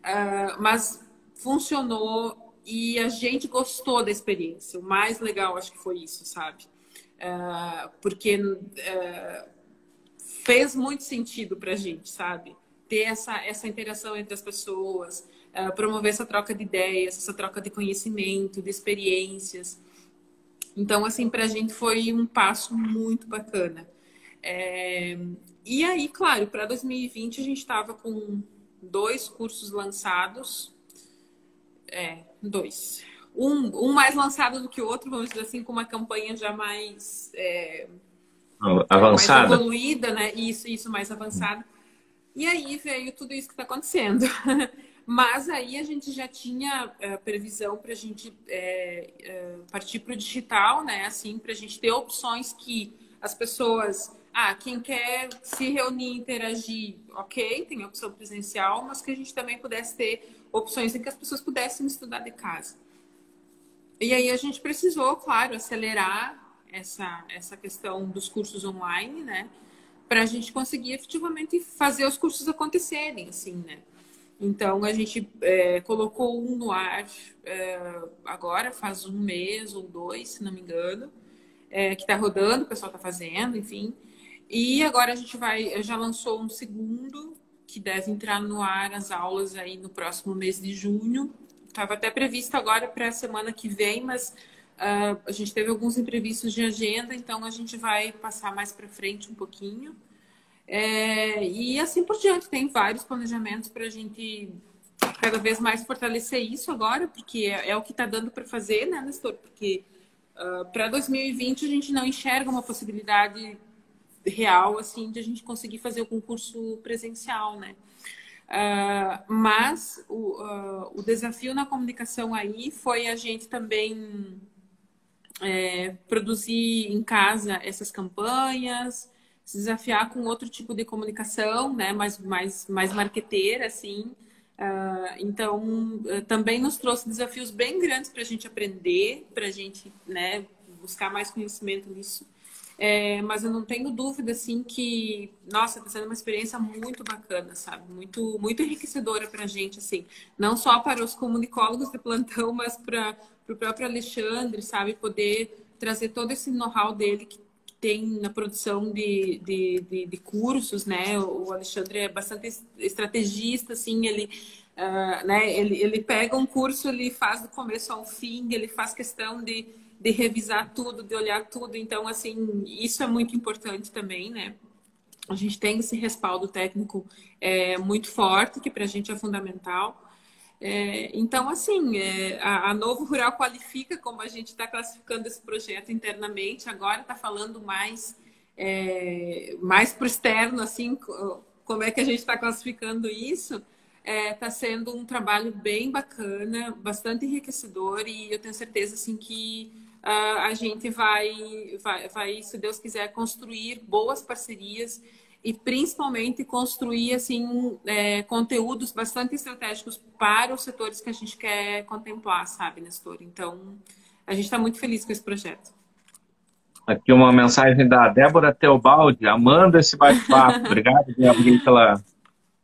uh, mas funcionou e a gente gostou da experiência. O mais legal, acho que foi isso, sabe? Uh, porque uh, fez muito sentido para a gente, sabe? Ter essa, essa interação entre as pessoas, uh, promover essa troca de ideias, essa troca de conhecimento, de experiências. Então, assim, para a gente foi um passo muito bacana. É... E aí, claro, para 2020 a gente estava com dois cursos lançados. É, dois um, um mais lançado do que o outro, vamos dizer assim, com uma campanha já mais é, avançada, mais evoluída, né? Isso, isso mais avançado. E aí veio tudo isso que está acontecendo. Mas aí a gente já tinha é, previsão para a gente é, é, partir para o digital, né? Assim, para a gente ter opções que as pessoas, ah, quem quer se reunir, interagir, ok, tem opção presencial, mas que a gente também pudesse ter opções em que as pessoas pudessem estudar de casa. E aí a gente precisou, claro, acelerar essa, essa questão dos cursos online, né? Para a gente conseguir efetivamente fazer os cursos acontecerem, assim, né? Então a gente é, colocou um no ar é, agora, faz um mês ou dois, se não me engano, é, que está rodando, o pessoal está fazendo, enfim. E agora a gente vai, já lançou um segundo, que deve entrar no ar as aulas aí no próximo mês de junho, estava até previsto agora para a semana que vem, mas uh, a gente teve alguns imprevistos de agenda, então a gente vai passar mais para frente um pouquinho. É, e assim por diante, tem vários planejamentos para a gente cada vez mais fortalecer isso agora, porque é, é o que está dando para fazer, né, Nestor? Porque uh, para 2020 a gente não enxerga uma possibilidade real, assim, de a gente conseguir fazer o concurso presencial, né? Uh, mas o, uh, o desafio na comunicação aí foi a gente também é, produzir em casa essas campanhas, se desafiar com outro tipo de comunicação, né, mais, mais, mais marqueteira, assim. Uh, então, também nos trouxe desafios bem grandes para a gente aprender, para a gente né, buscar mais conhecimento nisso. É, mas eu não tenho dúvida, assim, que, nossa, está sendo uma experiência muito bacana, sabe? Muito, muito enriquecedora para a gente, assim. Não só para os comunicólogos de plantão, mas para o próprio Alexandre, sabe? Poder trazer todo esse know-how dele que tem na produção de, de, de, de, cursos, né? O Alexandre é bastante estrategista, assim, ele... Uh, né? ele, ele pega um curso, ele faz do começo ao fim, ele faz questão de de revisar tudo, de olhar tudo. Então, assim, isso é muito importante também, né? A gente tem esse respaldo técnico é, muito forte, que para a gente é fundamental. É, então, assim, é, a, a, Novo Rural Qualifica, como a gente está classificando esse projeto internamente, agora está falando mais, é, mais para o externo, assim, como é que a gente está classificando isso está é, sendo um trabalho bem bacana, bastante enriquecedor e eu tenho certeza assim que a gente vai, vai, vai, se Deus quiser, construir boas parcerias e principalmente construir assim é, conteúdos bastante estratégicos para os setores que a gente quer contemplar, sabe, Nestor? Então, a gente está muito feliz com esse projeto. Aqui uma mensagem da Débora Teobaldi, amando esse bate-papo. Obrigado, Débora, pela,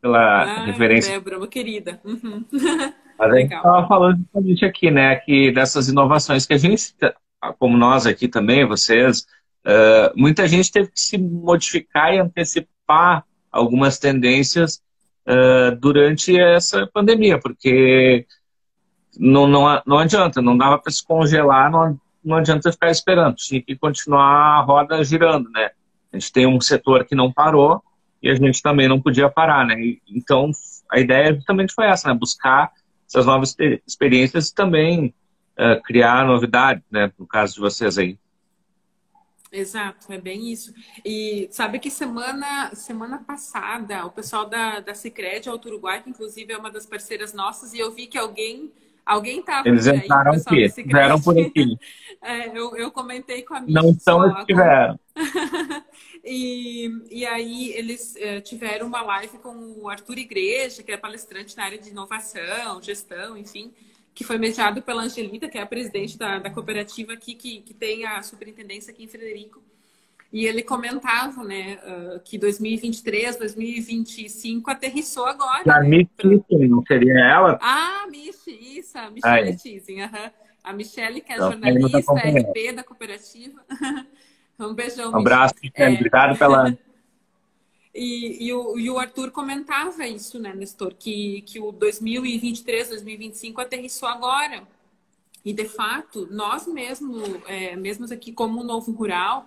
pela Ai, referência. Débora, uma querida. Uhum. Mas a gente estava falando justamente aqui, né, que dessas inovações que a gente como nós aqui também, vocês, uh, muita gente teve que se modificar e antecipar algumas tendências uh, durante essa pandemia, porque não, não, não adianta, não dava para se congelar, não, não adianta ficar esperando, tinha que continuar a roda girando, né? A gente tem um setor que não parou e a gente também não podia parar, né? Então, a ideia justamente foi essa, né? Buscar essas novas experiências e também uh, criar novidades, né? No caso de vocês aí. Exato, é bem isso. E sabe que semana, semana passada, o pessoal da, da Cicred Alto Uruguai, que inclusive é uma das parceiras nossas, e eu vi que alguém alguém estava Eles entraram aqui, vieram por aqui. É, eu, eu comentei com a minha Não estão, eles tiveram. e, e aí eles é, tiveram uma live com o Arthur Igreja, que é palestrante na área de inovação, gestão, enfim que foi mediado pela Angelita, que é a presidente da, da cooperativa aqui, que, que tem a superintendência aqui em Frederico. E ele comentava, né, uh, que 2023, 2025 aterrissou agora. A né, não seria ela? Ah, Michi, isso, a Michelle Tizing, uhum. A Michelle, que é então, jornalista, RP da cooperativa. um beijão, Um abraço, Michelle. É... Obrigado pela E, e, o, e, o, Arthur comentava isso, né, Nestor? Que, que o 2023, 2025 aterrissou agora. E, de fato, nós mesmo, é, mesmos aqui como Novo Rural,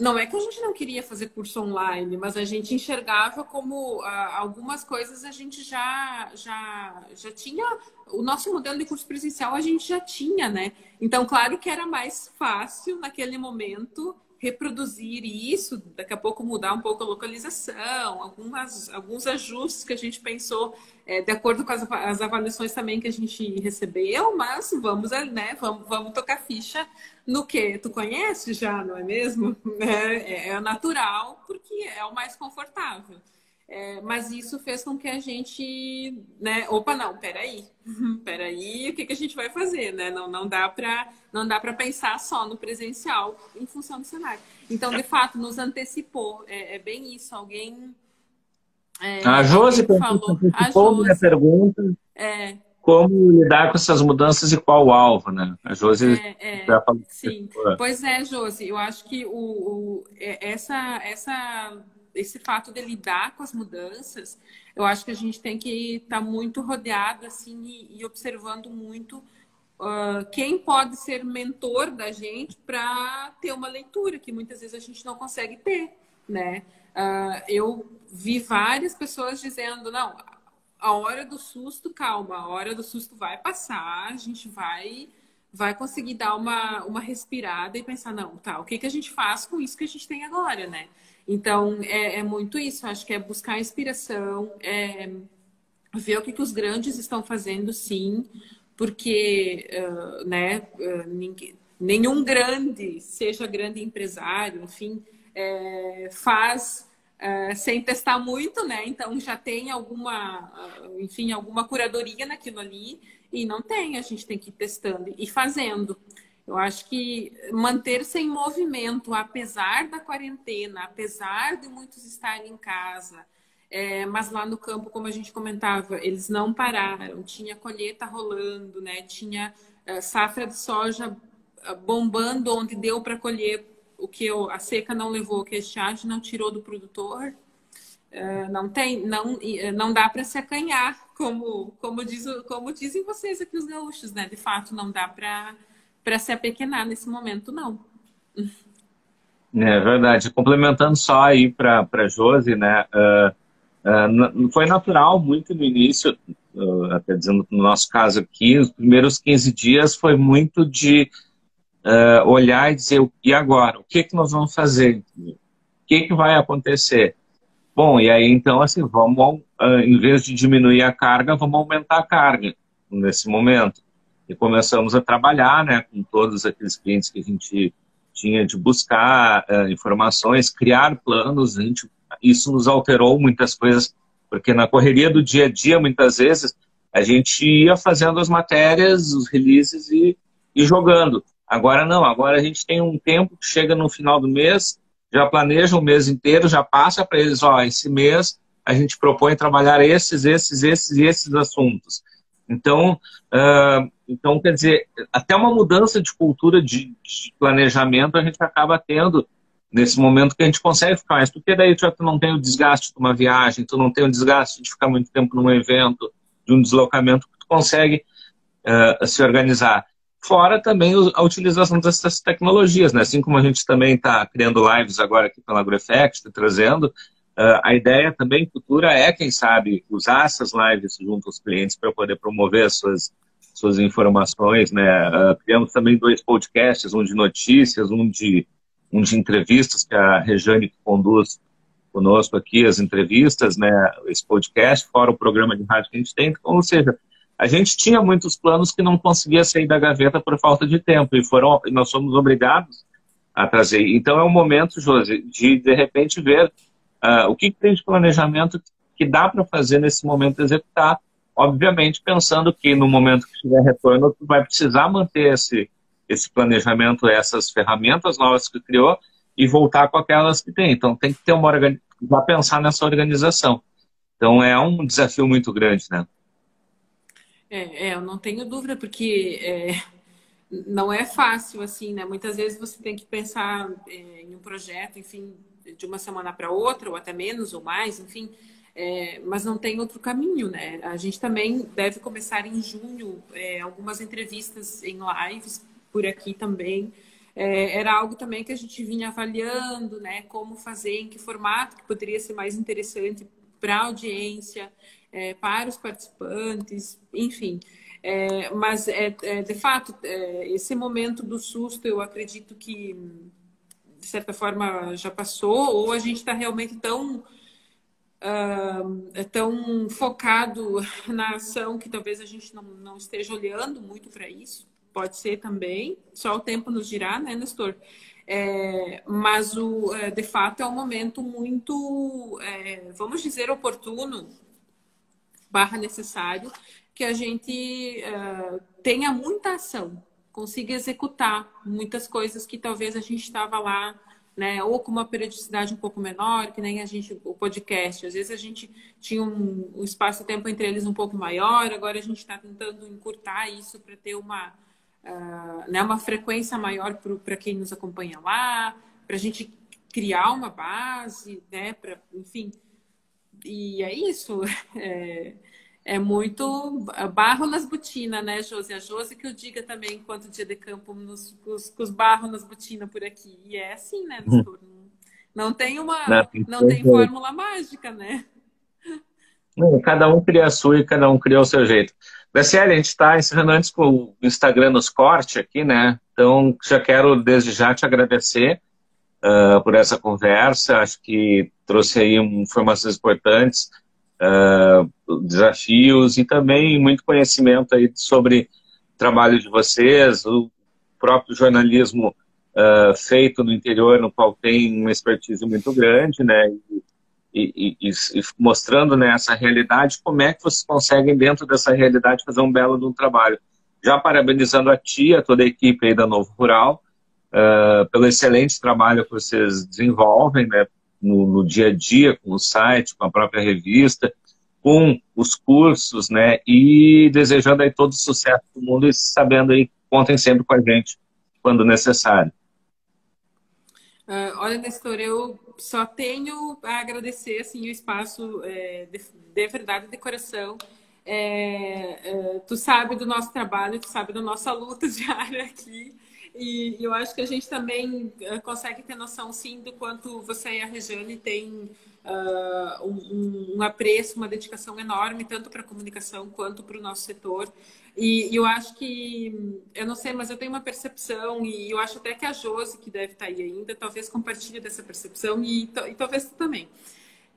não é que a gente não queria fazer curso online, mas a gente enxergava como ah, algumas coisas a gente já, já, já tinha. O nosso modelo de curso presencial a gente já tinha, né? Então, claro que era mais fácil naquele momento reproduzir isso, daqui a pouco mudar um pouco a localização, algumas, alguns ajustes que a gente pensou é, de acordo com as, as, avaliações também que a gente recebeu, mas vamos, né, vamos, vamos tocar ficha no que tu conhece já, não é mesmo? É, é natural, porque é o mais confortável. É, mas isso fez com que a gente, né? Opa, não, peraí, peraí, o que, que a gente vai fazer, né? Não, não dá para não dá para pensar só no presencial em função do cenário. Então, de fato, nos antecipou. É, é bem isso. Alguém é, a Josi falou, a Josi, minha pergunta. É, como lidar com essas mudanças e qual o alvo, né? A Josi é, é, já falou. Sim. Pois é, Josi, eu acho que o, o, é, essa, essa esse fato de lidar com as mudanças, eu acho que a gente tem que estar tá muito rodeado assim e, e observando muito uh, quem pode ser mentor da gente para ter uma leitura que muitas vezes a gente não consegue ter, né? Uh, eu vi várias pessoas dizendo não, a hora do susto, calma, a hora do susto vai passar, a gente vai vai conseguir dar uma, uma respirada e pensar, não, tá, o que, que a gente faz com isso que a gente tem agora, né? Então, é, é muito isso. Acho que é buscar inspiração, é ver o que, que os grandes estão fazendo, sim, porque uh, né, uh, ninguém, nenhum grande, seja grande empresário, enfim, é, faz uh, sem testar muito, né? Então já tem alguma, enfim, alguma curadoria naquilo ali e não tem, a gente tem que ir testando e fazendo. Eu acho que manter-se em movimento, apesar da quarentena, apesar de muitos estarem em casa, é, mas lá no campo, como a gente comentava, eles não pararam. Tinha colheita rolando, né? Tinha é, safra de soja é, bombando onde deu para colher o que eu, a seca não levou, que a estiagem não tirou do produtor. É, não tem, não, é, não dá para se acanhar, como, como, diz, como dizem vocês aqui os gaúchos, né? De fato, não dá para se apequenar nesse momento, não. É verdade. Complementando só aí para a Josi, né? Uh, uh, foi natural muito no início, uh, até dizendo no nosso caso aqui, os primeiros 15 dias foi muito de olhar e dizer, e agora? O que, que nós vamos fazer? O que, que vai acontecer? Bom, e aí então, assim, vamos, uh, em vez de diminuir a carga, vamos aumentar a carga nesse momento. E começamos a trabalhar, né, com todos aqueles clientes que a gente tinha de buscar uh, informações, criar planos. A gente, isso nos alterou muitas coisas, porque na correria do dia a dia, muitas vezes, a gente ia fazendo as matérias, os releases e, e jogando. Agora não, agora a gente tem um tempo que chega no final do mês, já planeja o mês inteiro, já passa para eles, ó, esse mês a gente propõe trabalhar esses, esses, esses e esses assuntos. Então, uh, então, quer dizer, até uma mudança de cultura de, de, planejamento a gente acaba tendo nesse momento que a gente consegue ficar mais, porque daí tu não tem o desgaste de uma viagem, tu não tem o desgaste de ficar muito tempo num evento, de um deslocamento, tu consegue uh, se organizar. Fora também a utilização dessas tecnologias, né? Assim como a gente também está criando lives agora aqui pela AgroEffect, tá trazendo, uh, a ideia também futura é, quem sabe, usar essas lives junto aos clientes para poder promover as suas, suas informações, né? Uh, criamos também dois podcasts, um de notícias, um de, um de entrevistas, que a Rejane conduz conosco aqui, as entrevistas, né? Esse podcast, fora o programa de rádio que a gente tem. Então, ou seja, a gente tinha muitos planos que não conseguia sair da gaveta por falta de tempo e foram nós somos obrigados a trazer. Então é um momento, Josi, de de repente ver uh, o que, que, tem de planejamento que dá para fazer nesse momento executar. Obviamente pensando que no momento que tiver retorno, tu vai precisar manter esse, esse planejamento, essas ferramentas novas que criou e voltar com aquelas que tem. Então tem que ter uma organização, já pensar nessa organização. Então é um desafio muito grande, né? É, é, eu não tenho dúvida, porque é, não é fácil, assim, né? Muitas vezes você tem que pensar é, em um projeto, enfim, de uma semana para outra, ou até menos, ou mais, enfim, é, mas não tem outro caminho, né? A gente também deve começar em junho é, algumas entrevistas em lives por aqui também. É, era algo também que a gente vinha avaliando, né? Como fazer, em que formato que poderia ser mais interessante para a audiência é, para os participantes, enfim. É, mas, é, é de fato, é, esse momento do susto, eu acredito que, de certa forma, já passou, ou a gente está realmente tão, uh, tão focado na ação que talvez a gente não, não esteja olhando muito para isso. Pode ser também, só o tempo nos dirá, né, Nestor? É, mas, o, é, de fato, é um momento muito, é, vamos dizer, oportuno barra necessário que a gente uh, tenha muita ação, consiga executar muitas coisas que talvez a gente estava lá, né, ou com uma periodicidade um pouco menor, que nem a gente, o podcast. Às vezes a gente tinha um, um espaço-tempo entre eles um pouco maior, agora a gente está tentando encurtar isso para ter uma, uh, né, uma frequência maior para quem nos acompanha lá, para a gente criar uma base, né, para, enfim, e é isso. É, é muito barro nas botinas, né, Josi? A Josi que eu diga também, enquanto dia de campo, nos, com, os, os barros nas botinas por aqui. E é assim, né, hum. Não tem uma. Não, não tem fórmula mágica, né? Cada um cria a sua e cada um cria o seu jeito. Graciela, a gente está encerrando antes com o Instagram nos cortes aqui, né? Então, já quero desde já te agradecer uh, por essa conversa. Acho que trouxe aí informações importantes, uh, desafios e também muito conhecimento aí sobre o trabalho de vocês, o próprio jornalismo uh, feito no interior, no qual tem uma expertise muito grande, né? E, e, e, e, mostrando né, essa realidade, como é que vocês conseguem, dentro dessa realidade, fazer um belo de um trabalho. já parabenizando a tia, toda a equipe aí da Novo Rural, uh, pelo excelente trabalho que vocês desenvolvem, né, no, no, dia a dia, com o site, com a própria revista, com os cursos, né, e desejando aí todo o sucesso do mundo e sabendo aí, contem sempre com a gente quando necessário. Uh, olha, Nestor, eu só tenho a agradecer assim, o espaço é, de, de, verdade de coração. É, é, tu sabe do nosso trabalho, tu sabe da nossa luta diária aqui. E eu acho que a gente também uh, consegue ter noção, sim, do quanto você e a Rejane têm uh, um, um, apreço, uma dedicação enorme, tanto para a comunicação quanto para o nosso setor. E, eu acho que, eu não sei, mas eu tenho uma percepção, e eu acho até que a Josi, que deve estar tá aí ainda, talvez compartilhe dessa percepção, e, e talvez tu também.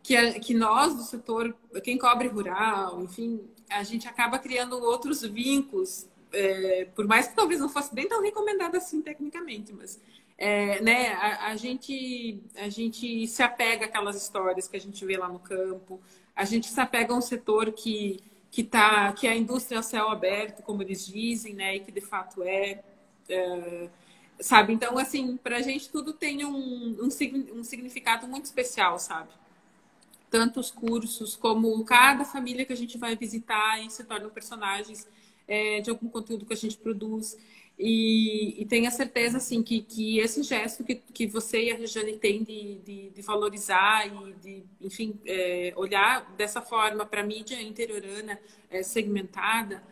Que, que nós do setor, quem cobre rural, enfim, a gente acaba criando outros vínculos, é, por mais que talvez não fosse nem tão recomendado assim tecnicamente, mas é, né, a, a, gente, a gente se apega àquelas histórias que a gente vê lá no campo, a gente se apega a um setor que, que, tá, que é a indústria a céu aberto, como eles dizem, né, e que de fato é, é sabe? Então, assim, para a gente tudo tem um, um, um significado muito especial, sabe? Tanto os cursos, como cada família que a gente vai visitar e se tornam personagens é, de algum conteúdo que a gente produz. E, e tenha certeza, assim, que, que esse gesto que, que você e a Regiane têm de, de, de valorizar e de, enfim, é, olhar dessa forma para a mídia interiorana é, segmentada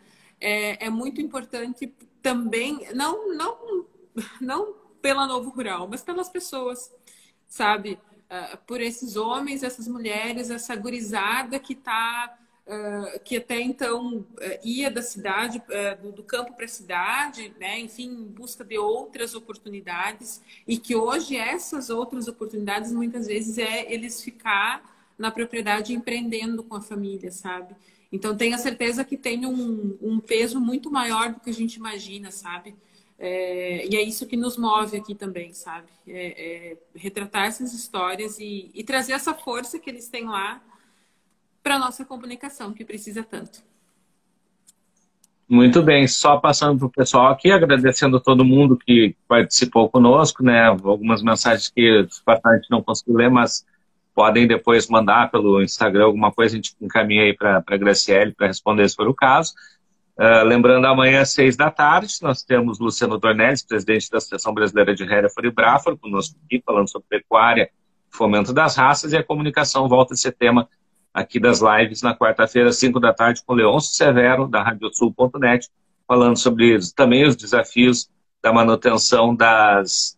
é, é, muito importante também, não, não, não pela Novo Rural, mas pelas pessoas, sabe? Uh, por esses homens, essas mulheres, essa gurizada que está que até então uh, ia da cidade, uh, do, do, campo para a cidade, né? enfim, em busca de outras oportunidades, e que hoje essas outras oportunidades muitas vezes é eles ficar na propriedade empreendendo com a família, sabe? Então tenha certeza que tem um, um peso muito maior do que a gente imagina, sabe? É, e é isso que nos move aqui também, sabe? É, é retratar essas histórias e, e, trazer essa força que eles têm lá para a nossa comunicação, que precisa tanto. Muito bem, só passando para o pessoal aqui, agradecendo a todo mundo que participou conosco, né? Algumas mensagens que a gente não conseguiu ler, mas podem depois mandar pelo Instagram alguma coisa, a gente encaminha aí para a Graciele para responder se for o caso. Uh, lembrando, amanhã às seis da tarde, nós temos Luciano Dornelles, presidente da Associação Brasileira de Hereford e conosco aqui, falando sobre pecuária, fomento das raças e a comunicação volta a esse tema aqui das lives na quarta-feira, 5 da tarde, com Leôncio Severo, da radiosul.net, falando sobre também os desafios da manutenção das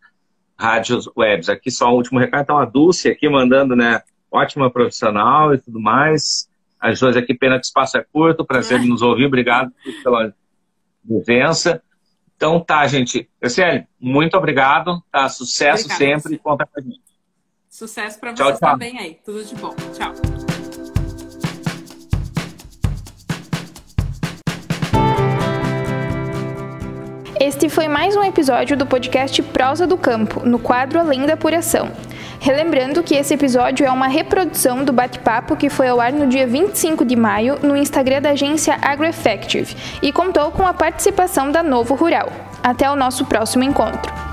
rádios webs. Aqui só um último recado, então a Dulce aqui mandando, né, ótima profissional e tudo mais. A Josi aqui, pena que o espaço é curto, prazer em nos ouvir, obrigado pela presença. Então tá, gente. Graciele, muito obrigado, tá? Sucesso Obrigada, sempre, conta com a gente. Sucesso para vocês tchau, tchau. também aí. Tudo de bom. Tchau. Este foi mais um episódio do podcast Prosa do Campo, no quadro Além da Apuração. Relembrando que esse episódio é uma reprodução do bate-papo que foi ao ar no dia 25 de maio no Instagram da agência AgroEffective e contou com a participação da Novo Rural. Até o nosso próximo encontro.